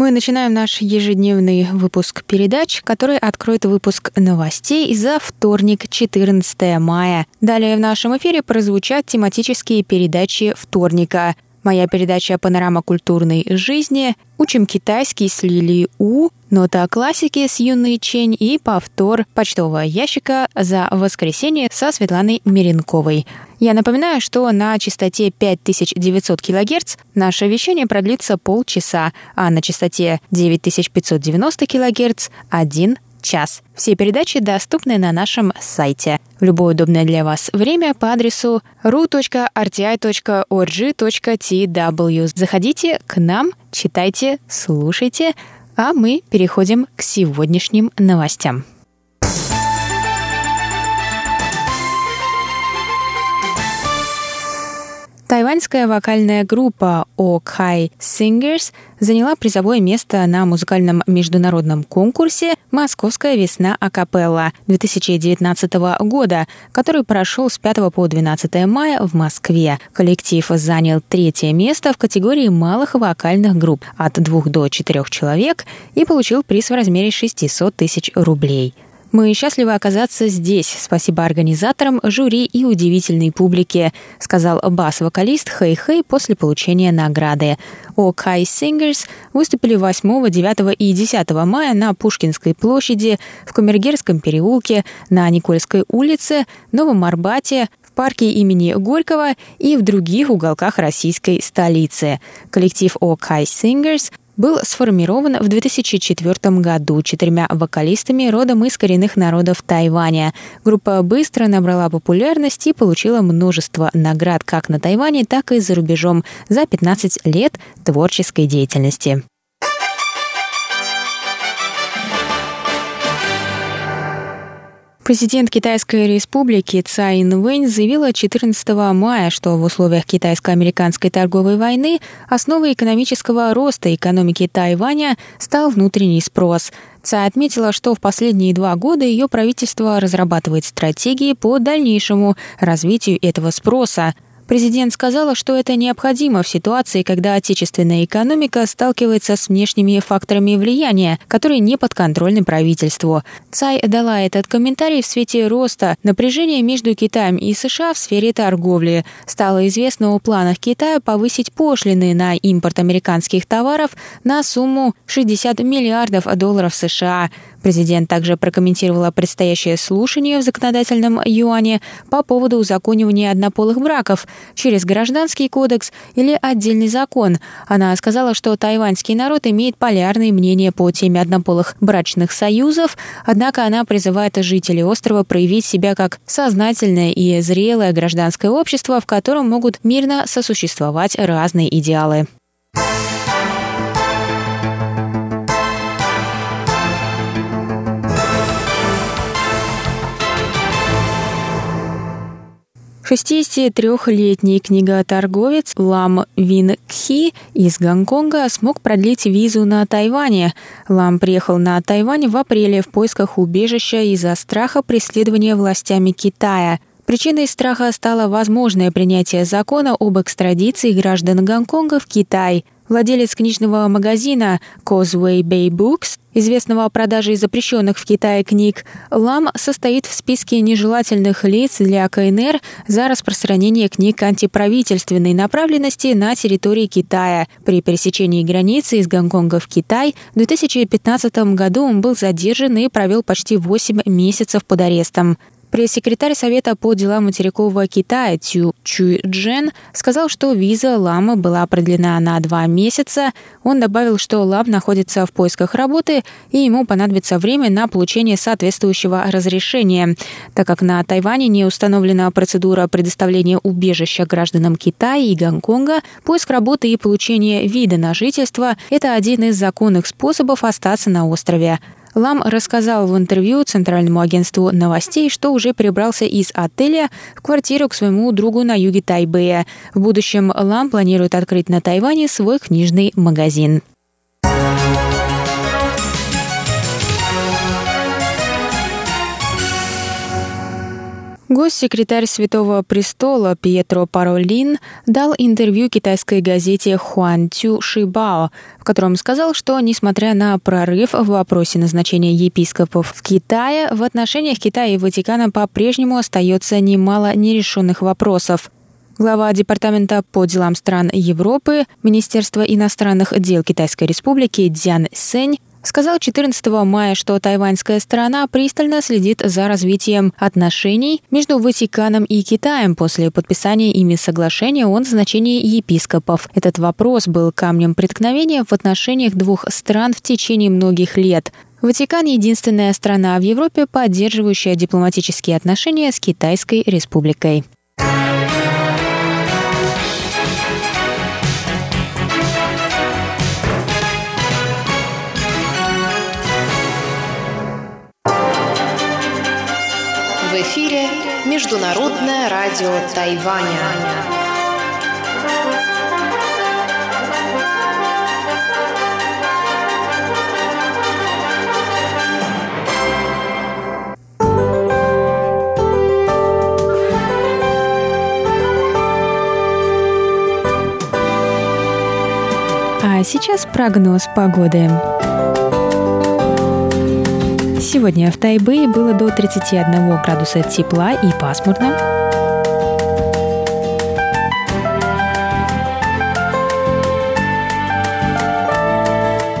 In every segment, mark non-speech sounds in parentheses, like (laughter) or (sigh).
Мы начинаем наш ежедневный выпуск передач, который откроет выпуск новостей за вторник, 14 мая. Далее в нашем эфире прозвучат тематические передачи вторника. Моя передача «Панорама культурной жизни», «Учим китайский» с Лили У, «Нота классики» с Юной Чень и повтор почтового ящика за воскресенье со Светланой Миренковой. Я напоминаю, что на частоте 5900 кГц наше вещание продлится полчаса, а на частоте 9590 кГц – один час. Все передачи доступны на нашем сайте. В любое удобное для вас время по адресу ru.rti.org.tw. Заходите к нам, читайте, слушайте, а мы переходим к сегодняшним новостям. Тайваньская вокальная группа Окай Singers заняла призовое место на музыкальном международном конкурсе «Московская весна акапелла» 2019 года, который прошел с 5 по 12 мая в Москве. Коллектив занял третье место в категории малых вокальных групп от двух до четырех человек и получил приз в размере 600 тысяч рублей. Мы счастливы оказаться здесь. Спасибо организаторам, жюри и удивительной публике, сказал бас-вокалист Хэй Хэй после получения награды. О Кай Singers выступили 8, 9 и 10 мая на Пушкинской площади, в Камергерском переулке, на Никольской улице, Новом Арбате, в парке имени Горького и в других уголках российской столицы. Коллектив Кай Singers был сформирован в 2004 году четырьмя вокалистами родом из коренных народов Тайваня. Группа быстро набрала популярность и получила множество наград как на Тайване, так и за рубежом за 15 лет творческой деятельности. Президент Китайской республики Цай Инвэнь заявила 14 мая, что в условиях китайско-американской торговой войны основой экономического роста экономики Тайваня стал внутренний спрос. Цай отметила, что в последние два года ее правительство разрабатывает стратегии по дальнейшему развитию этого спроса – Президент сказала, что это необходимо в ситуации, когда отечественная экономика сталкивается с внешними факторами влияния, которые не подконтрольны правительству. Цай дала этот комментарий в свете роста напряжения между Китаем и США в сфере торговли. Стало известно о планах Китая повысить пошлины на импорт американских товаров на сумму 60 миллиардов долларов США. Президент также прокомментировала предстоящее слушание в законодательном юане по поводу узаконивания однополых браков через гражданский кодекс или отдельный закон. Она сказала, что тайваньский народ имеет полярные мнения по теме однополых брачных союзов, однако она призывает жителей острова проявить себя как сознательное и зрелое гражданское общество, в котором могут мирно сосуществовать разные идеалы. 63-летний книготорговец Лам Вин Кхи из Гонконга смог продлить визу на Тайване. Лам приехал на Тайвань в апреле в поисках убежища из-за страха преследования властями Китая. Причиной страха стало возможное принятие закона об экстрадиции граждан Гонконга в Китай – Владелец книжного магазина Causeway Bay Books, известного о продаже запрещенных в Китае книг, Лам состоит в списке нежелательных лиц для КНР за распространение книг антиправительственной направленности на территории Китая. При пересечении границы из Гонконга в Китай в 2015 году он был задержан и провел почти 8 месяцев под арестом. Пресс-секретарь Совета по делам материкового Китая Тю Чуй Джен сказал, что виза Лама была продлена на два месяца. Он добавил, что Лам находится в поисках работы и ему понадобится время на получение соответствующего разрешения. Так как на Тайване не установлена процедура предоставления убежища гражданам Китая и Гонконга, поиск работы и получение вида на жительство – это один из законных способов остаться на острове. Лам рассказал в интервью Центральному агентству новостей, что уже перебрался из отеля в квартиру к своему другу на юге Тайбэя. В будущем Лам планирует открыть на Тайване свой книжный магазин. Госсекретарь Святого Престола Пьетро Паролин дал интервью китайской газете Хуан Цю Шибао, в котором сказал, что, несмотря на прорыв в вопросе назначения епископов в Китае, в отношениях Китая и Ватикана по-прежнему остается немало нерешенных вопросов. Глава Департамента по делам стран Европы Министерства иностранных дел Китайской Республики Дзян Сэнь сказал 14 мая, что тайваньская сторона пристально следит за развитием отношений между Ватиканом и Китаем после подписания ими соглашения о назначении епископов. Этот вопрос был камнем преткновения в отношениях двух стран в течение многих лет. Ватикан – единственная страна в Европе, поддерживающая дипломатические отношения с Китайской республикой. Международное радио Тайваня. А сейчас прогноз погоды. Сегодня в Тайбэе было до 31 градуса тепла и пасмурно.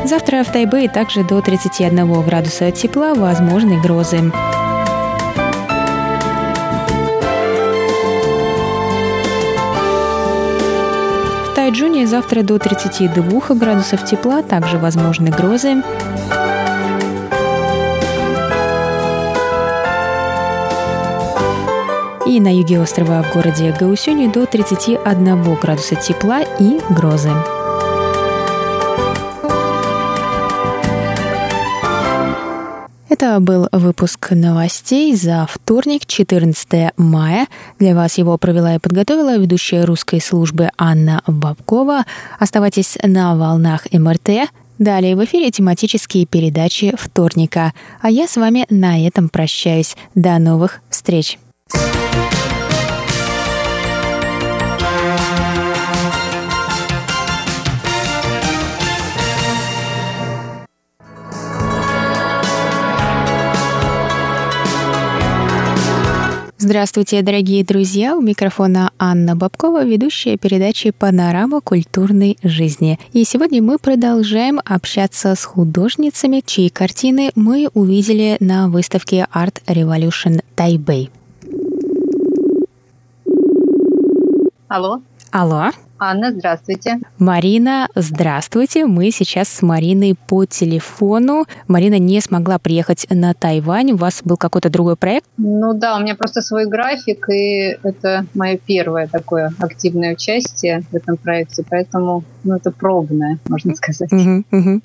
Завтра в Тайбэе также до 31 градуса тепла, возможны грозы. В Тайджуне завтра до 32 градусов тепла, также возможны грозы. И на юге острова в городе Гаусюни до 31 градуса тепла и грозы. Это был выпуск новостей за вторник, 14 мая. Для вас его провела и подготовила ведущая русской службы Анна Бабкова. Оставайтесь на волнах МРТ. Далее в эфире тематические передачи вторника. А я с вами на этом прощаюсь. До новых встреч! Здравствуйте, дорогие друзья! У микрофона Анна Бабкова, ведущая передачи «Панорама культурной жизни». И сегодня мы продолжаем общаться с художницами, чьи картины мы увидели на выставке Art Revolution Taipei. Алло. Алло. Анна, здравствуйте. Марина, здравствуйте. Мы сейчас с Мариной по телефону. Марина не смогла приехать на Тайвань. У вас был какой-то другой проект? Ну да, у меня просто свой график, и это мое первое такое активное участие в этом проекте, поэтому ну, это пробное, можно сказать. Угу, угу.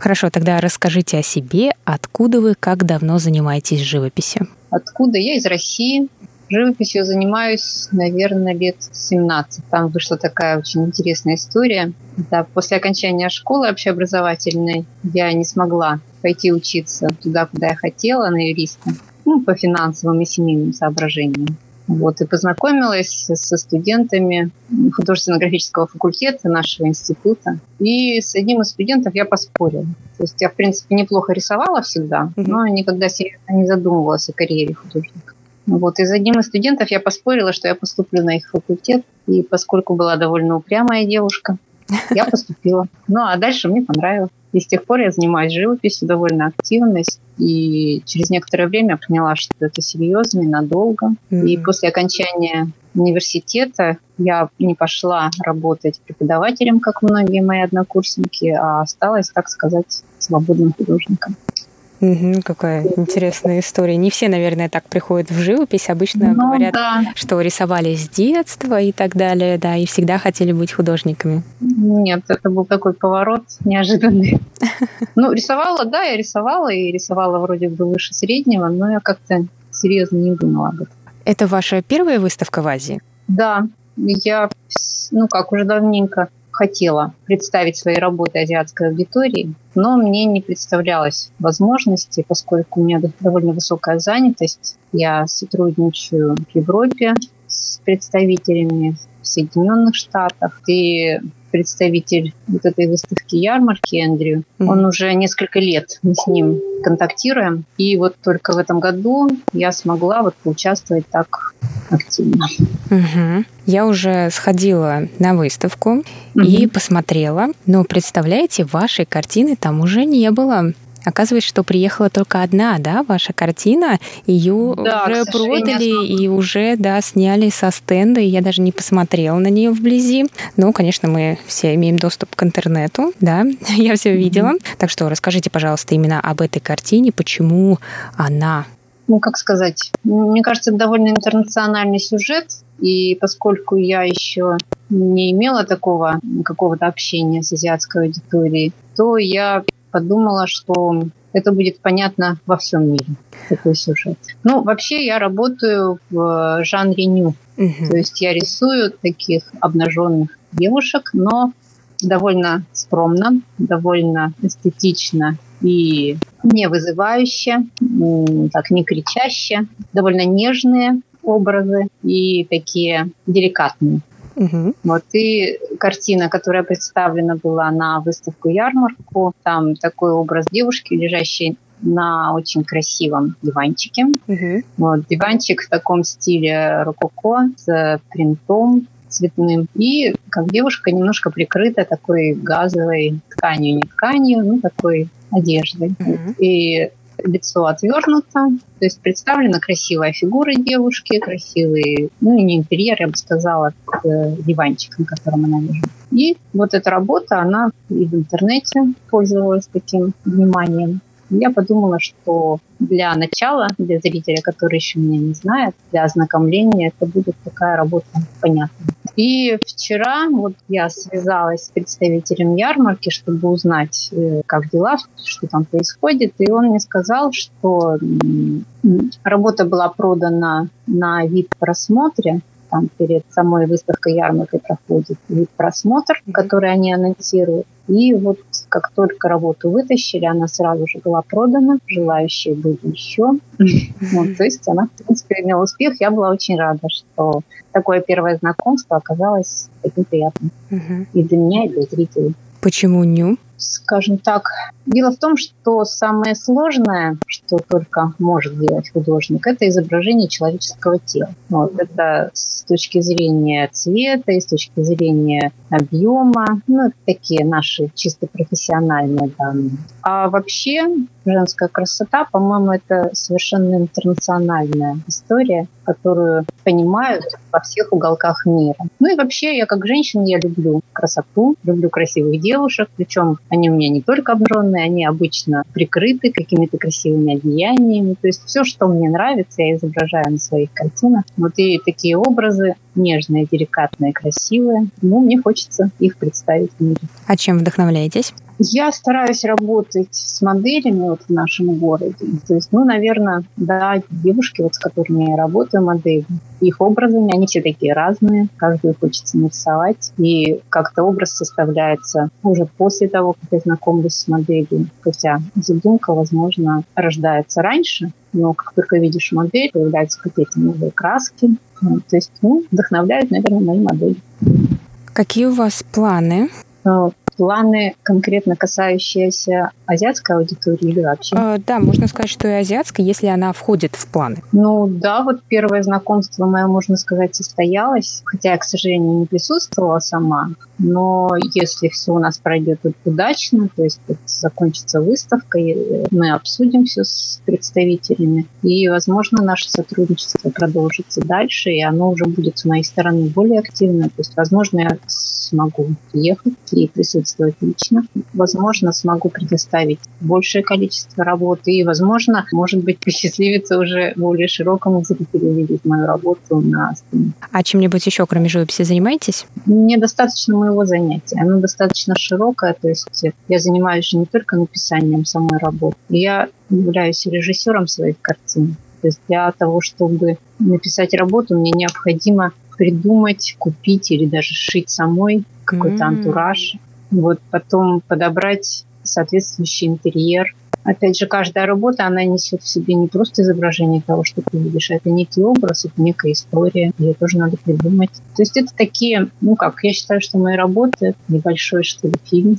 Хорошо, тогда расскажите о себе. Откуда вы, как давно занимаетесь живописью? Откуда? Я из России. Живописью занимаюсь, наверное, лет 17. Там вышла такая очень интересная история. Да, после окончания школы общеобразовательной я не смогла пойти учиться туда, куда я хотела, на юриста, ну, по финансовым и семейным соображениям. Вот, и познакомилась со студентами художественно-графического факультета нашего института. И с одним из студентов я поспорила. То есть я, в принципе, неплохо рисовала всегда, но никогда серьезно не задумывалась о карьере художника. Вот. И с одним из студентов я поспорила, что я поступлю на их факультет. И поскольку была довольно упрямая девушка, я поступила. Ну, а дальше мне понравилось. И с тех пор я занимаюсь живописью довольно активно. И через некоторое время поняла, что это серьезно и надолго. Mm-hmm. И после окончания университета я не пошла работать преподавателем, как многие мои однокурсники, а осталась, так сказать, свободным художником. Угу, какая интересная история. Не все, наверное, так приходят в живопись. Обычно ну, говорят, да. что рисовали с детства и так далее, да, и всегда хотели быть художниками. Нет, это был такой поворот неожиданный. (laughs) Ну, рисовала, да, я рисовала, и рисовала вроде бы выше среднего, но я как-то серьезно не думала об этом. Это ваша первая выставка в Азии? Да, я, ну как, уже давненько хотела представить свои работы азиатской аудитории, но мне не представлялось возможности, поскольку у меня довольно высокая занятость. Я сотрудничаю в Европе с представителями Соединенных Штатах. И представитель вот этой выставки ярмарки Эндрю, mm-hmm. он уже несколько лет мы с ним контактируем. И вот только в этом году я смогла вот поучаствовать так активно. Угу. Я уже сходила на выставку угу. и посмотрела, но представляете, вашей картины там уже не было. Оказывается, что приехала только одна, да, ваша картина. Ее да, уже продали и уже, да, сняли со стенда, и я даже не посмотрела на нее вблизи. Но, конечно, мы все имеем доступ к интернету, да, (laughs) я все видела. Mm-hmm. Так что расскажите, пожалуйста, именно об этой картине, почему она ну, как сказать, мне кажется, это довольно интернациональный сюжет, и поскольку я еще не имела такого какого-то общения с азиатской аудиторией, то я подумала, что это будет понятно во всем мире, такой сюжет. Ну, вообще я работаю в жанре ню. Угу. То есть я рисую таких обнаженных девушек, но довольно скромно, довольно эстетично и не вызывающе, так не кричаще, довольно нежные образы и такие деликатные. Угу. Вот и картина, которая представлена была на выставку ярмарку, там такой образ девушки, лежащей на очень красивом диванчике. Угу. Вот, диванчик в таком стиле рококо с принтом цветным. И как девушка немножко прикрыта такой газовой тканью, не тканью, ну такой одеждой. Mm-hmm. И лицо отвернуто, то есть представлена красивая фигура девушки, красивый, ну не интерьер, я бы сказала, э, диванчик, на котором она лежит. И вот эта работа, она и в интернете пользовалась таким вниманием. Я подумала, что для начала, для зрителя, который еще меня не знает, для ознакомления, это будет такая работа понятная. И вчера вот я связалась с представителем ярмарки, чтобы узнать, э, как дела, что там происходит. И он мне сказал, что работа была продана на вид просмотре, там перед самой выставкой ярмаркой проходит вид просмотр, который они анонсируют. И вот как только работу вытащили, она сразу же была продана, желающие были еще. Вот, то есть она, в принципе, имела успех. Я была очень рада, что такое первое знакомство оказалось таким приятным. И для меня, и для зрителей. Почему ню? Скажем так. Дело в том, что самое сложное, что только может делать художник, это изображение человеческого тела. Вот, это с точки зрения цвета и с точки зрения объема, ну, это такие наши чисто профессиональные данные. А вообще женская красота, по-моему, это совершенно интернациональная история, которую понимают во всех уголках мира. Ну и вообще, я как женщина, я люблю красоту, люблю красивых девушек, причем они у меня не только обнаженные, они обычно прикрыты какими-то красивыми одеяниями. То есть все, что мне нравится, я изображаю на своих картинах. Вот и такие образы нежные, деликатные, красивые. Ну, мне хочется их представить в мире. А чем вдохновляетесь? Я стараюсь работать с моделями вот в нашем городе. То есть, ну, наверное, да, девушки, вот с которыми я работаю, модели, их образами, они все такие разные, каждую хочется нарисовать. И как-то образ составляется уже после того, как я знакомлюсь с моделью. Хотя задумка, возможно, рождается раньше, но как только видишь модель, появляются какие-то новые краски. Ну, то есть, ну, вдохновляют, наверное, мои модели. Какие у вас планы? Планы конкретно касающиеся азиатской аудитории или вообще? А, да, можно сказать, что и азиатская, если она входит в планы. Ну да, вот первое знакомство мое, можно сказать, состоялось, хотя я, к сожалению, не присутствовала сама, но если все у нас пройдет удачно, то есть закончится выставка, мы обсудим все с представителями, и, возможно, наше сотрудничество продолжится дальше, и оно уже будет с моей стороны более активно. То есть, возможно, я смогу приехать и присутствовать лично. Возможно, смогу предоставить большее количество работы. И, возможно, может быть, (laughs) посчастливится уже более широкому зрителю увидеть мою работу на сцене. А чем-нибудь еще, кроме живописи, занимаетесь? Мне достаточно моего занятия. Оно достаточно широкое. То есть я занимаюсь не только написанием самой работы. Я являюсь режиссером своих картин. То есть для того, чтобы написать работу, мне необходимо придумать, купить или даже сшить самой какой-то mm-hmm. антураж. Вот потом подобрать соответствующий интерьер. Опять же, каждая работа, она несет в себе не просто изображение того, что ты видишь, а это некий образ, это некая история, ее тоже надо придумать. То есть это такие, ну как, я считаю, что мои работы небольшой, что ли, фильм.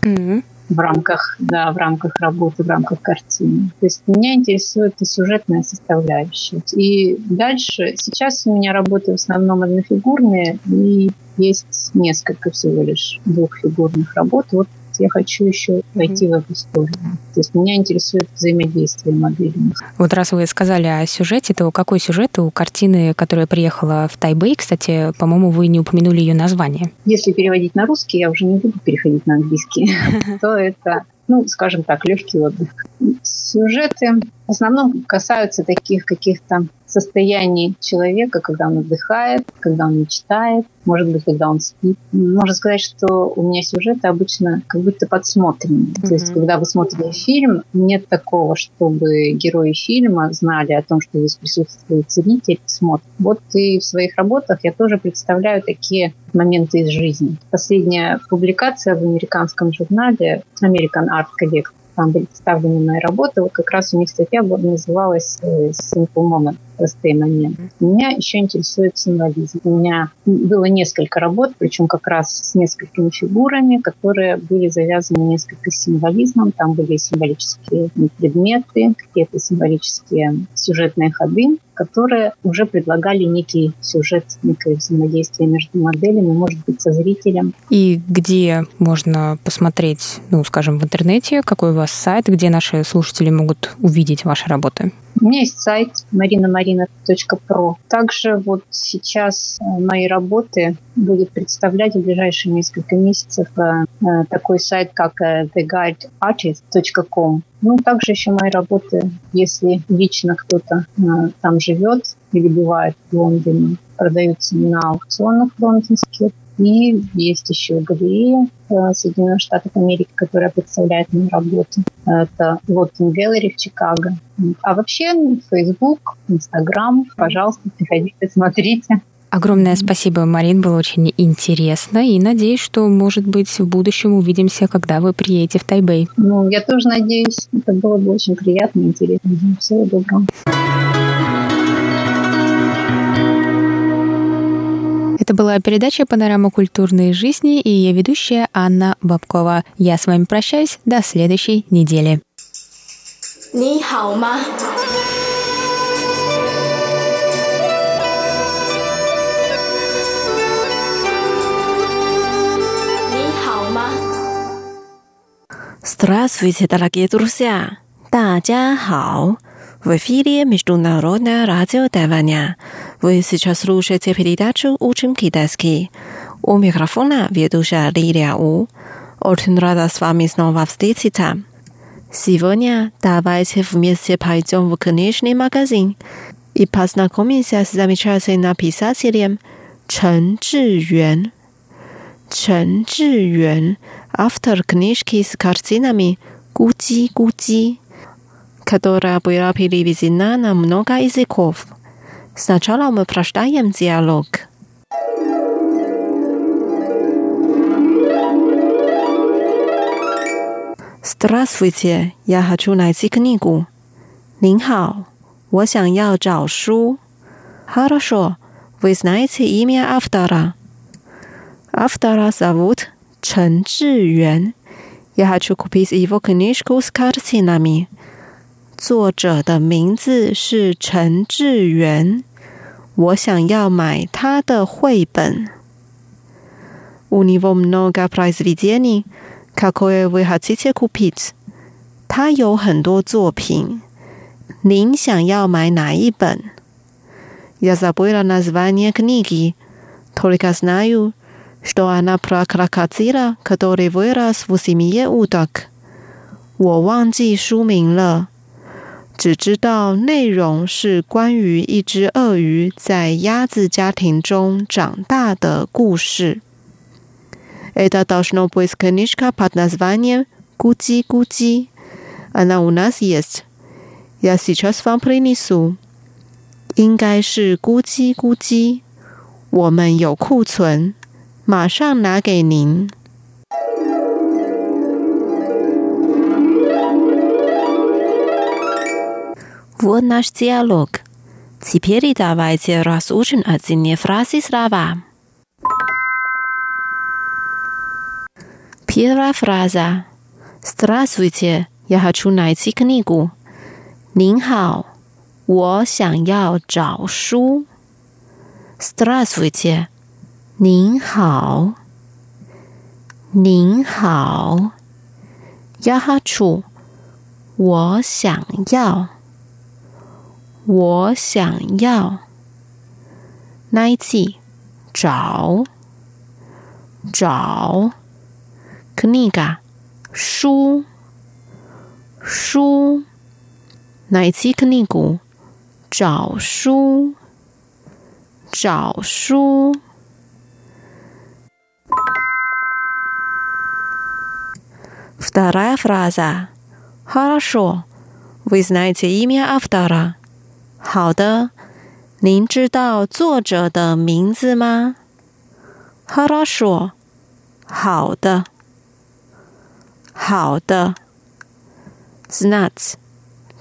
Mm-hmm в рамках, да, в рамках работы, в рамках картины. То есть меня интересует и сюжетная составляющая. И дальше, сейчас у меня работы в основном однофигурные, и есть несколько всего лишь двухфигурных работ. Вот я хочу еще войти mm-hmm. в эту историю. То есть меня интересует взаимодействие моделей. Вот раз вы сказали о сюжете, то какой сюжет у картины, которая приехала в Тайбэй? Кстати, по-моему, вы не упомянули ее название. Если переводить на русский, я уже не буду переходить на английский, (laughs) то это ну, скажем так, легкий отдых. Сюжеты в основном касаются таких каких-то состояний человека, когда он отдыхает, когда он мечтает, может быть, когда он спит. Можно сказать, что у меня сюжеты обычно как будто подсмотрены. Mm-hmm. То есть, когда вы смотрите фильм, нет такого, чтобы герои фильма знали о том, что здесь присутствует зритель, смотрит. Вот и в своих работах я тоже представляю такие моменты из жизни. Последняя публикация в американском журнале American Art Collect там были представлены мои работы. Вот как раз у них статья называлась э, Simple Moment простые моменты. Меня еще интересует символизм. У меня было несколько работ, причем как раз с несколькими фигурами, которые были завязаны несколько символизмом. Там были символические предметы, какие-то символические сюжетные ходы которые уже предлагали некий сюжет, некое взаимодействие между моделями, может быть, со зрителем. И где можно посмотреть, ну, скажем, в интернете, какой у вас сайт, где наши слушатели могут увидеть ваши работы? У меня есть сайт marinamarina.pro. Также вот сейчас э, мои работы будет представлять в ближайшие несколько месяцев э, э, такой сайт, как theguideartist.com. Ну, также еще мои работы, если лично кто-то там живет или бывает в Лондоне, продаются на аукционах лондонских. И есть еще галерея Соединенных Штатов Америки, которая представляет мою работу. Это Lotting Gallery в Чикаго. А вообще Facebook, Instagram, пожалуйста, приходите, смотрите. Огромное спасибо, Марин, было очень интересно. И надеюсь, что, может быть, в будущем увидимся, когда вы приедете в Тайбэй. Ну, я тоже надеюсь. Это было бы очень приятно и интересно. Всего доброго. Это была передача «Панорама культурной жизни» и я ведущая Анна Бабкова. Я с вами прощаюсь до следующей недели. 你好吗？你好吗？Здравствуйте, дорогие друзья! 大家好 ！В эфире Международное радио Тайваня. Вы сейчас слушаете передачу «Учим китайский». У микрофона ведущая Лилия У. Очень рада с вами снова встретиться. Сегодня давайте вместе пойдем в книжный магазин и познакомимся с замечательным писателем Чен Чжиюэн. Чен Чжиюэн – автор книжки с картинами «Гуди-гуди» которая была переведена на много языков. Сначала мы прочитаем диалог. Здравствуйте, я хочу найти книгу. 您好，我想要找书。Хорошо, вы знаете имя автора? Автора зовут 陈志远。Я хочу купить его книжку с картинами。 作者的名字是陈志远，我想要买他的绘本。У него много произведений, какое вы хотите купить？他有很多作品，您想要买哪一本？Я забыла название книги, только знаю, что она про крокодила, который вырос в семье уток。我忘记书名了， 只知道内容是关于一只鳄鱼在鸭子家庭中长大的故事。Это должно быть книжка под названием «Гуди Гуди». Она у нас есть. Я сейчас вам принесу. 应该是咕叽咕叽，我们有库存，马上拿给您。 Вот наш диалог. Теперь давайте разучим один фразы слова. Первая фраза. Здравствуйте, я хочу найти книгу. 您好，我想要找书。Здравствуйте，您好，您好。Я хочу，我想要， 我想要。Найти，找，找。Книга，书。书，найти книгу，找书，找书。Вторая фраза. Хорошо. Вы знаете имя автора? 好的，您知道作者的名字吗？哈拉说：“好的，好的。” Snuts，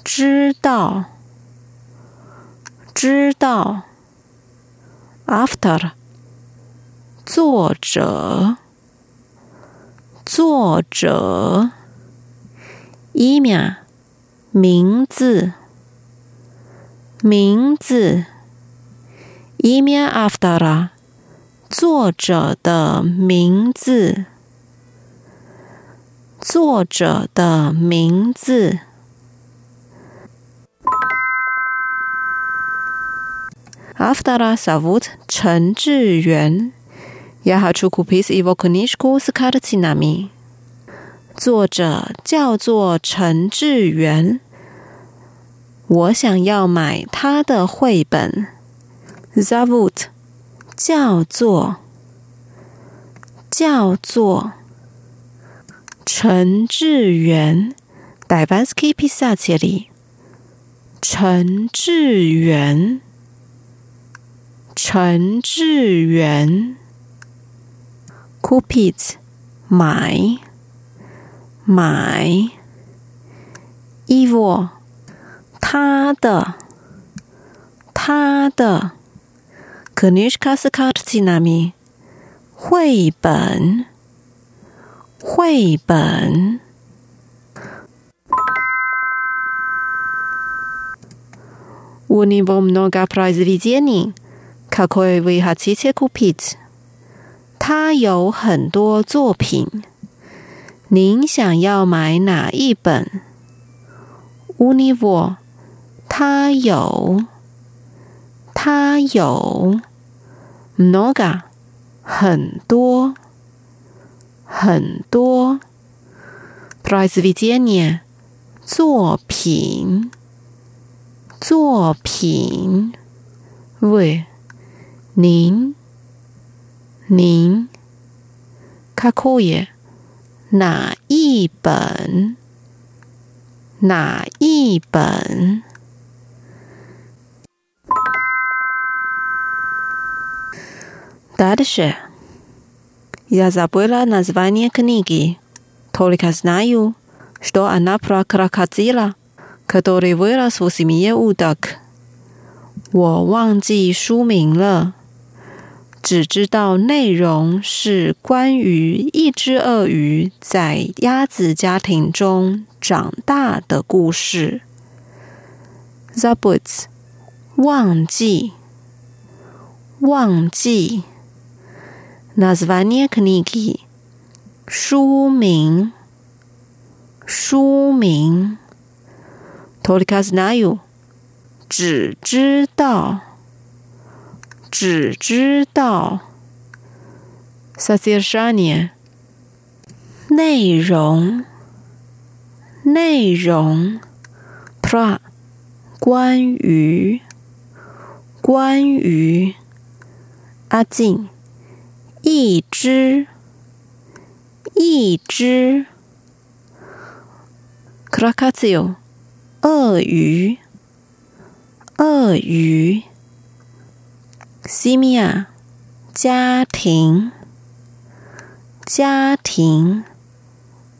知道，知道。After，作者，作者。Имя，名字。名字。一面 after 啦，作者的名字，作者的名字。after 啦，savut 陈志远，yaha chukupis ivokunishku skartinami，作者叫做陈志远。我想要买他的绘本。Zavut，叫做，叫做陈志远。Davansky p i s a c i 里，陈志远，陈志远。Kupit，买，买。Ivo。Evil, 的他的，Kanishka Skartinami 绘本。绘本。У него много произведений, какое вы хотите купить? 他有很多作品，您想要买哪一本？У него 他有，他有 много 很多。很多 произведения 作品作品 вы 您您 какое 哪一本哪一本 дальше Я забыла название книги. Только знаю, что она про крокодила, который вырос в семье уток. 我忘记书名了， 只知道内容是关于一只鳄鱼在鸭子家庭中长大的故事。Zabut，忘记，忘记。 Nazvanie knigi，书名，书名。Tolikaznayu，只知道。只知道，sasirshania，内容，内容，pra，关于，关于，阿静，一只一只。Crocodile 鳄鱼鳄鱼。Simia 家庭。家庭。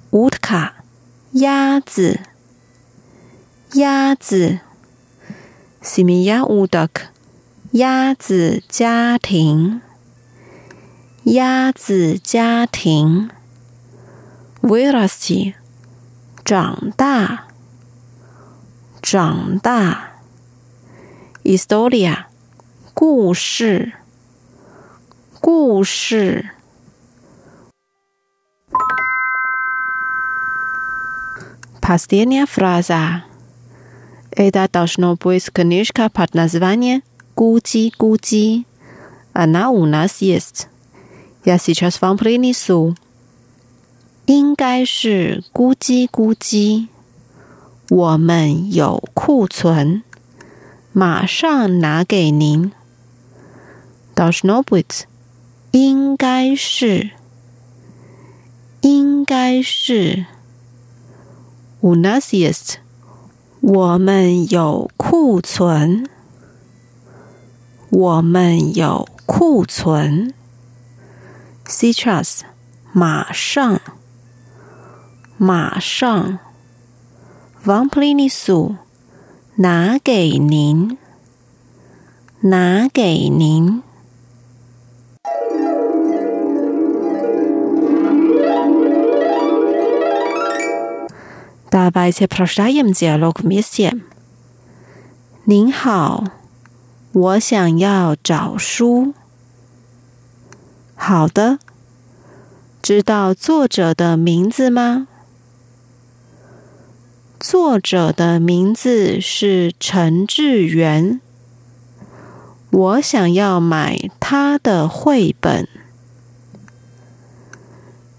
乌特卡鸭子。鸭子。Simiya udok 鸭子家庭。鸭子家庭。维拉斯基，长大，长大。伊斯多利亚。故事，故事。Последняя фраза. Это должно быть книжка под названием «Гуди-гуди». Она у нас есть. Я сейчас вам принесу. 应该是咕叽咕叽，我们有库存，马上拿给您。должно быть，应该是，应该是。У нас есть，我们有库存，我们有库存。 Сейчас，马上，马上。Вам принесу，拿给您，拿给您。Давайте прочитаем диалог вместе. 您好，我想要找书。 好的，知道作者的名字吗？作者的名字是陈志远。我想要买他的绘本。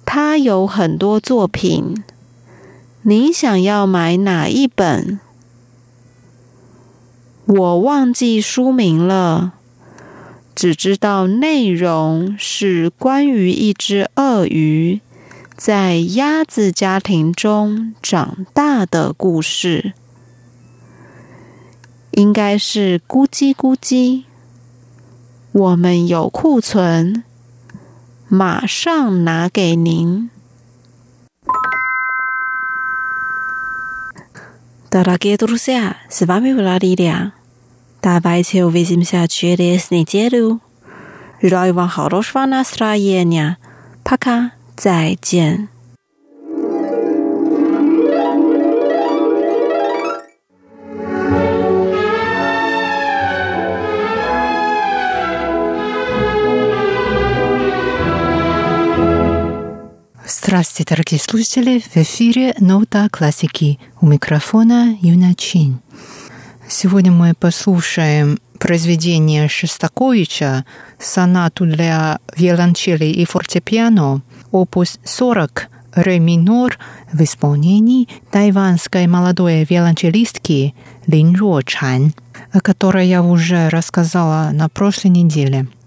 他有很多作品。你想要买哪一本？我忘记书名了，只知道内容是关于一只鳄鱼在鸭子家庭中长大的故事。应该是咕叽咕叽。我们有库存马上拿给您。Давайте увидимся через неделю. Желаю вам хорошего настроения. Пока. 再见。Здравствуйте, дорогие слушатели! В эфире «Нота классики» у микрофона Юна Чин. Сегодня мы послушаем произведение Шестаковича «Сонату для виолончели и фортепиано» опус 40 ре минор в исполнении тайванской молодой виолончелистки Лин Руочан, о которой я уже рассказала на прошлой неделе –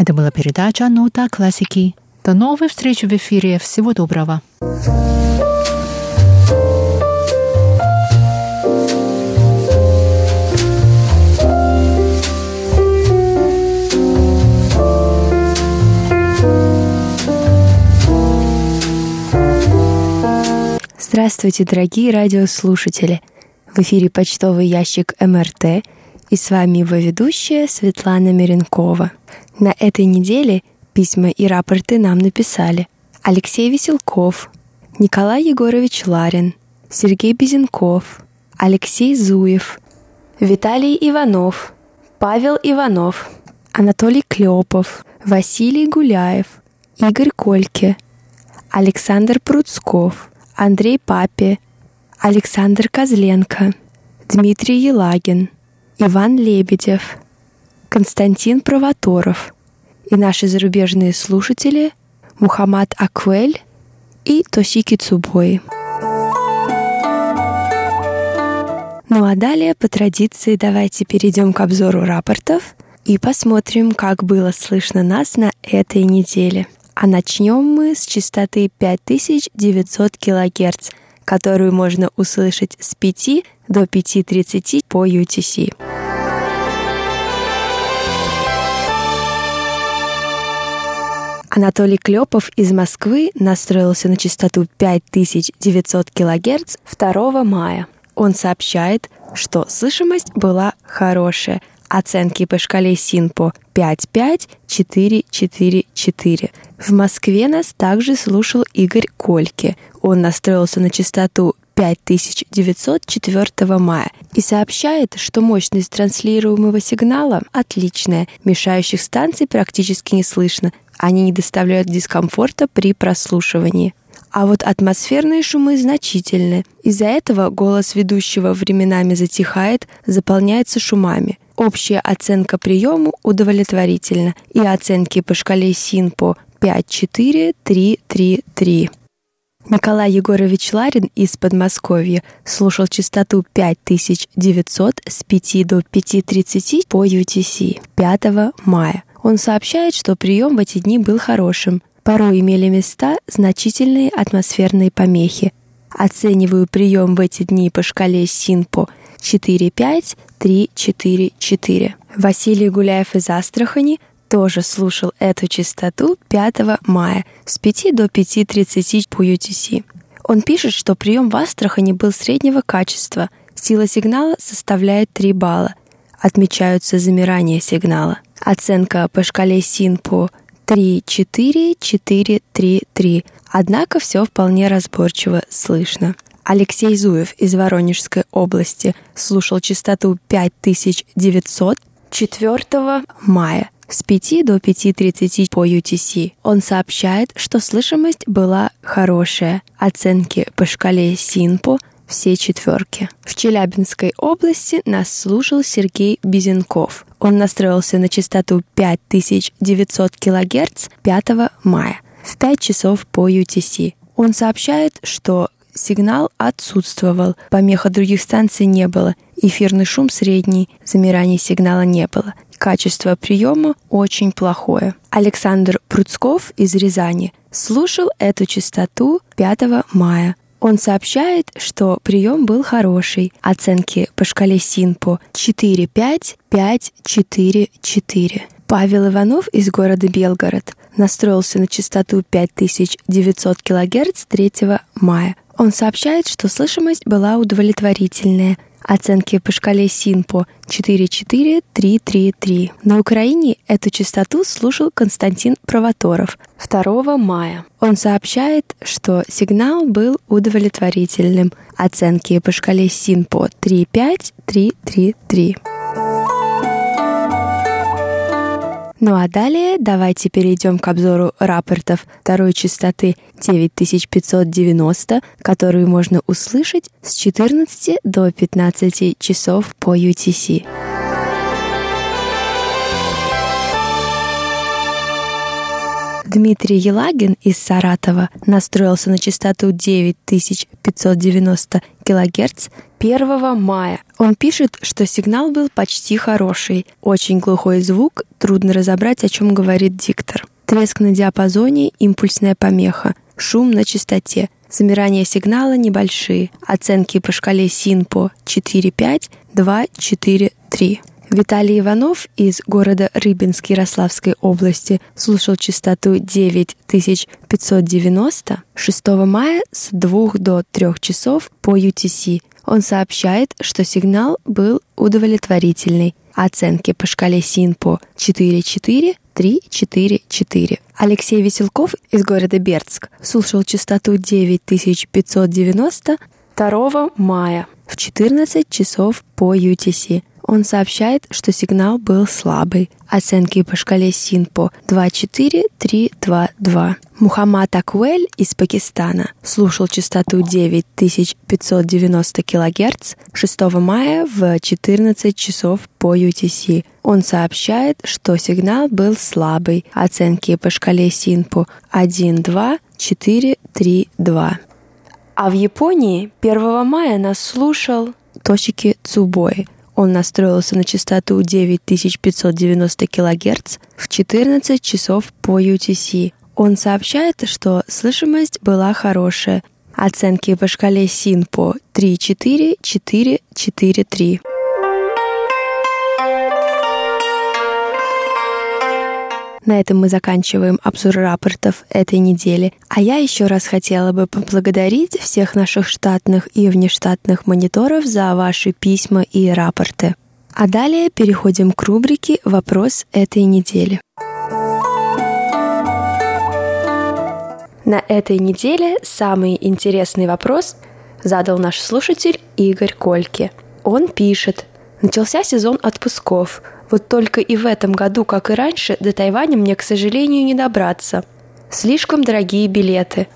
Это была передача «Нота классики». До новых встреч в эфире. Всего доброго. Здравствуйте, дорогие радиослушатели! В эфире почтовый ящик МРТ и с вами его ведущая Светлана Миренкова. На этой неделе письма и рапорты нам написали Алексей Веселков, Николай Егорович Ларин, Сергей Безенков, Алексей Зуев, Виталий Иванов, Павел Иванов, Анатолий Клепов, Василий Гуляев, Игорь Кольке, Александр Пруцков, Андрей Папе, Александр Козленко, Дмитрий Елагин, Иван Лебедев, Константин Провоторов и наши зарубежные слушатели Мухаммад Аквель и Тосики Цубой. Ну а далее, по традиции, давайте перейдем к обзору рапортов и посмотрим, как было слышно нас на этой неделе. А начнем мы с частоты 5900 кГц, которую можно услышать с 5 до 5.30 по UTC. Анатолий Клепов из Москвы настроился на частоту 5900 кГц 2 мая. Он сообщает, что слышимость была хорошая, оценки по шкале СИНПО 55444. В Москве нас также слушал Игорь Кольке. Он настроился на частоту 5904 мая и сообщает, что мощность транслируемого сигнала отличная, мешающих станций практически не слышно, они не доставляют дискомфорта при прослушивании. А вот атмосферные шумы значительны. Из-за этого голос ведущего временами затихает, заполняется шумами. Общая оценка приему удовлетворительна, и оценки по шкале СИНПО 5-4-3-3-3. Николай Егорович Ларин из Подмосковья слушал частоту 5900 с 5 до 5.30 по UTC 5 мая. Он сообщает, что прием в эти дни был хорошим. Порой имели места значительные атмосферные помехи. Оцениваю прием в эти дни по шкале СИНПО 4-5-3-4-4. Василий Гуляев из Астрахани тоже слушал эту частоту 5 мая с 5 до 5.30 по UTC. Он пишет, что прием в Астрахани был среднего качества. Сила сигнала составляет 3 балла. Отмечаются замирания сигнала. Оценка по шкале СИНПО 3-4-4-3-3. Однако все вполне разборчиво слышно. Алексей Зуев из Воронежской области слушал частоту 5900 4 мая с 5 до 5.30 по UTC. Он сообщает, что слышимость была хорошая. Оценки по шкале СИНПО все четверки. В Челябинской области нас слушал Сергей Безенков. Он настроился на частоту 5900 кГц 5 мая в 5 часов по UTC. Он сообщает, что сигнал отсутствовал, помех от других станций не было, эфирный шум средний, замираний сигнала не было. Качество приема очень плохое. Александр Пруцков из Рязани слушал эту частоту 5 мая. Он сообщает, что прием был хороший. Оценки по шкале СИНПО 4-5-5-4-4. Павел Иванов из города Белгород настроился на частоту 5900 кГц 3 мая. Он сообщает, что слышимость была удовлетворительная. Оценки по шкале СИНПО 44333. На Украине эту частоту слушал Константин Провоторов 2 мая. Он сообщает, что сигнал был удовлетворительным. Оценки по шкале СИНПО 35333. Ну а далее давайте перейдем к обзору рапортов второй частоты 9590, которую можно услышать с 14 до 15 часов по UTC. Дмитрий Елагин из Саратова настроился на частоту 9590 кГц 1 мая. Он пишет, что сигнал был почти хороший. Очень глухой звук, трудно разобрать, о чем говорит диктор. Треск на диапазоне, импульсная помеха, шум на частоте. Замирания сигнала небольшие. Оценки по шкале СИНПО 4-5, 2-4-3. Виталий Иванов из города Рыбинск Ярославской области слушал частоту 9590 6 мая с 2 до 3 часов по UTC. Он сообщает, что сигнал был удовлетворительный. Оценки по шкале СИНПО 4-4, 3-4-4. Алексей Веселков из города Бердск слушал частоту 9590 2 мая в 14 часов по UTC. Он сообщает, что сигнал был слабый. Оценки по шкале СИНПО 24322. Мухаммад Аквель из Пакистана слушал частоту 9590 кГц 6 мая в 14 часов по UTC. Он сообщает, что сигнал был слабый. Оценки по шкале СИНПО 1, 2, 4, 3, 2. А в Японии 1 мая нас слушал Тошики Цубой – он настроился на частоту 9590 кГц в 14 часов по UTC. Он сообщает, что слышимость была хорошая. Оценки по шкале СИНПО 3-4, 4-4-3. На этом мы заканчиваем обзор рапортов этой недели. А я еще раз хотела бы поблагодарить всех наших штатных и внештатных мониторов за ваши письма и рапорты. А далее переходим к рубрике «Вопрос этой недели». На этой неделе самый интересный вопрос задал наш слушатель Игорь Кольки. Он пишет. Начался сезон отпусков – вот только и в этом году, как и раньше, до Тайваня мне, к сожалению, не добраться. Слишком дорогие билеты.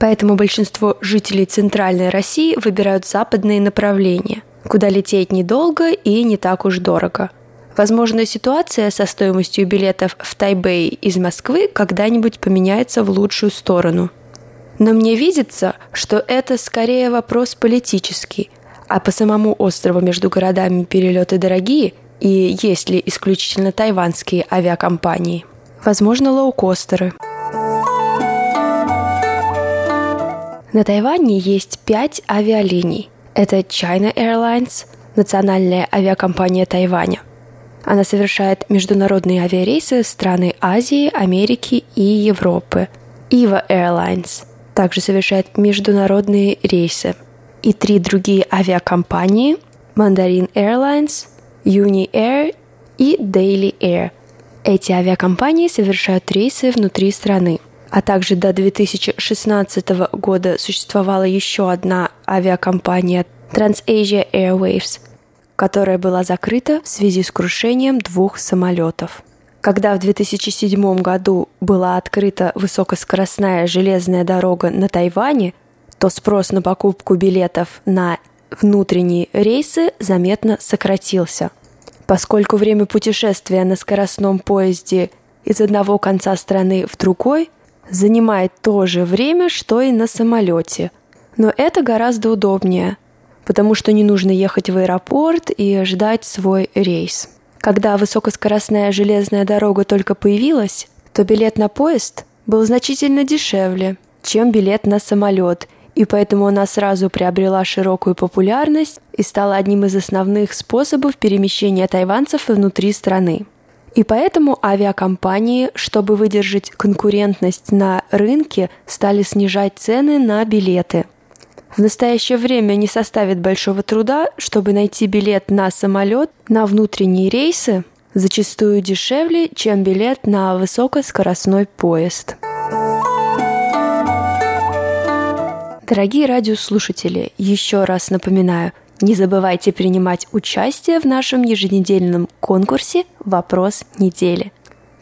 Поэтому большинство жителей Центральной России выбирают западные направления, куда лететь недолго и не так уж дорого. Возможно, ситуация со стоимостью билетов в Тайбэй из Москвы когда-нибудь поменяется в лучшую сторону. Но мне видится, что это скорее вопрос политический, а по самому острову между городами перелеты дорогие – и есть ли исключительно тайванские авиакомпании? Возможно, лоукостеры. На Тайване есть пять авиалиний. Это China Airlines, национальная авиакомпания Тайваня. Она совершает международные авиарейсы в страны Азии, Америки и Европы. Eva Airlines также совершает международные рейсы. И три другие авиакомпании – Mandarin Airlines – Uni Air и Daily Air. Эти авиакомпании совершают рейсы внутри страны. А также до 2016 года существовала еще одна авиакомпания TransAsia Airwaves, которая была закрыта в связи с крушением двух самолетов. Когда в 2007 году была открыта высокоскоростная железная дорога на Тайване, то спрос на покупку билетов на внутренние рейсы заметно сократился, поскольку время путешествия на скоростном поезде из одного конца страны в другой занимает то же время, что и на самолете. Но это гораздо удобнее, потому что не нужно ехать в аэропорт и ждать свой рейс. Когда высокоскоростная железная дорога только появилась, то билет на поезд был значительно дешевле, чем билет на самолет, и поэтому она сразу приобрела широкую популярность и стала одним из основных способов перемещения тайванцев внутри страны. И поэтому авиакомпании, чтобы выдержать конкурентность на рынке, стали снижать цены на билеты. В настоящее время не составит большого труда, чтобы найти билет на самолет на внутренние рейсы, зачастую дешевле, чем билет на высокоскоростной поезд. Дорогие радиослушатели, еще раз напоминаю, не забывайте принимать участие в нашем еженедельном конкурсе «Вопрос недели».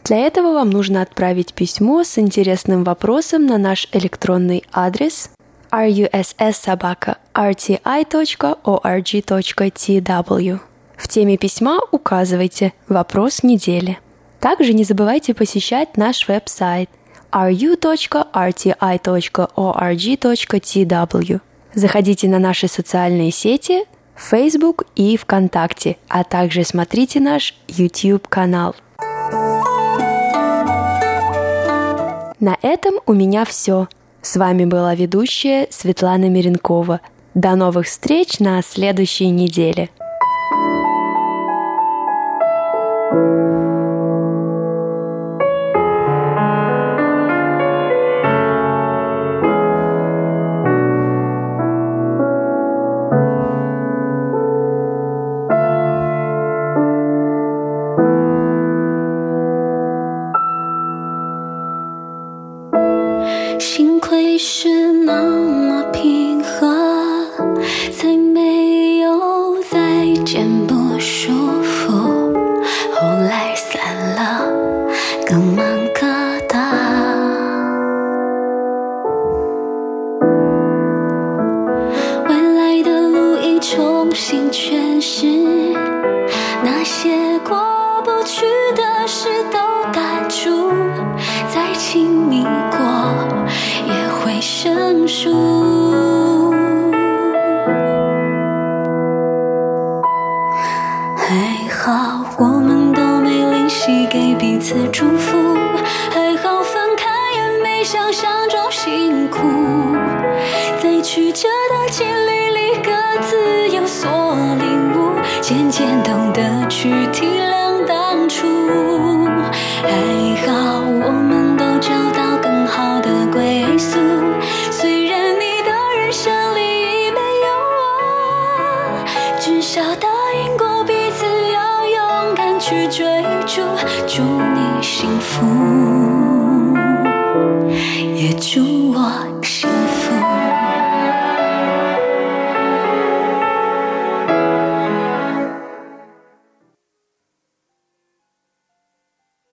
Для этого вам нужно отправить письмо с интересным вопросом на наш электронный адрес russsobaka.rti.org.tw. В теме письма указывайте «Вопрос недели». Также не забывайте посещать наш веб-сайт – ru.rti.org.tw. Заходите на наши социальные сети Facebook и ВКонтакте, а также смотрите наш YouTube-канал. На этом у меня все. С вами была ведущая Светлана Миренкова. До новых встреч на следующей неделе.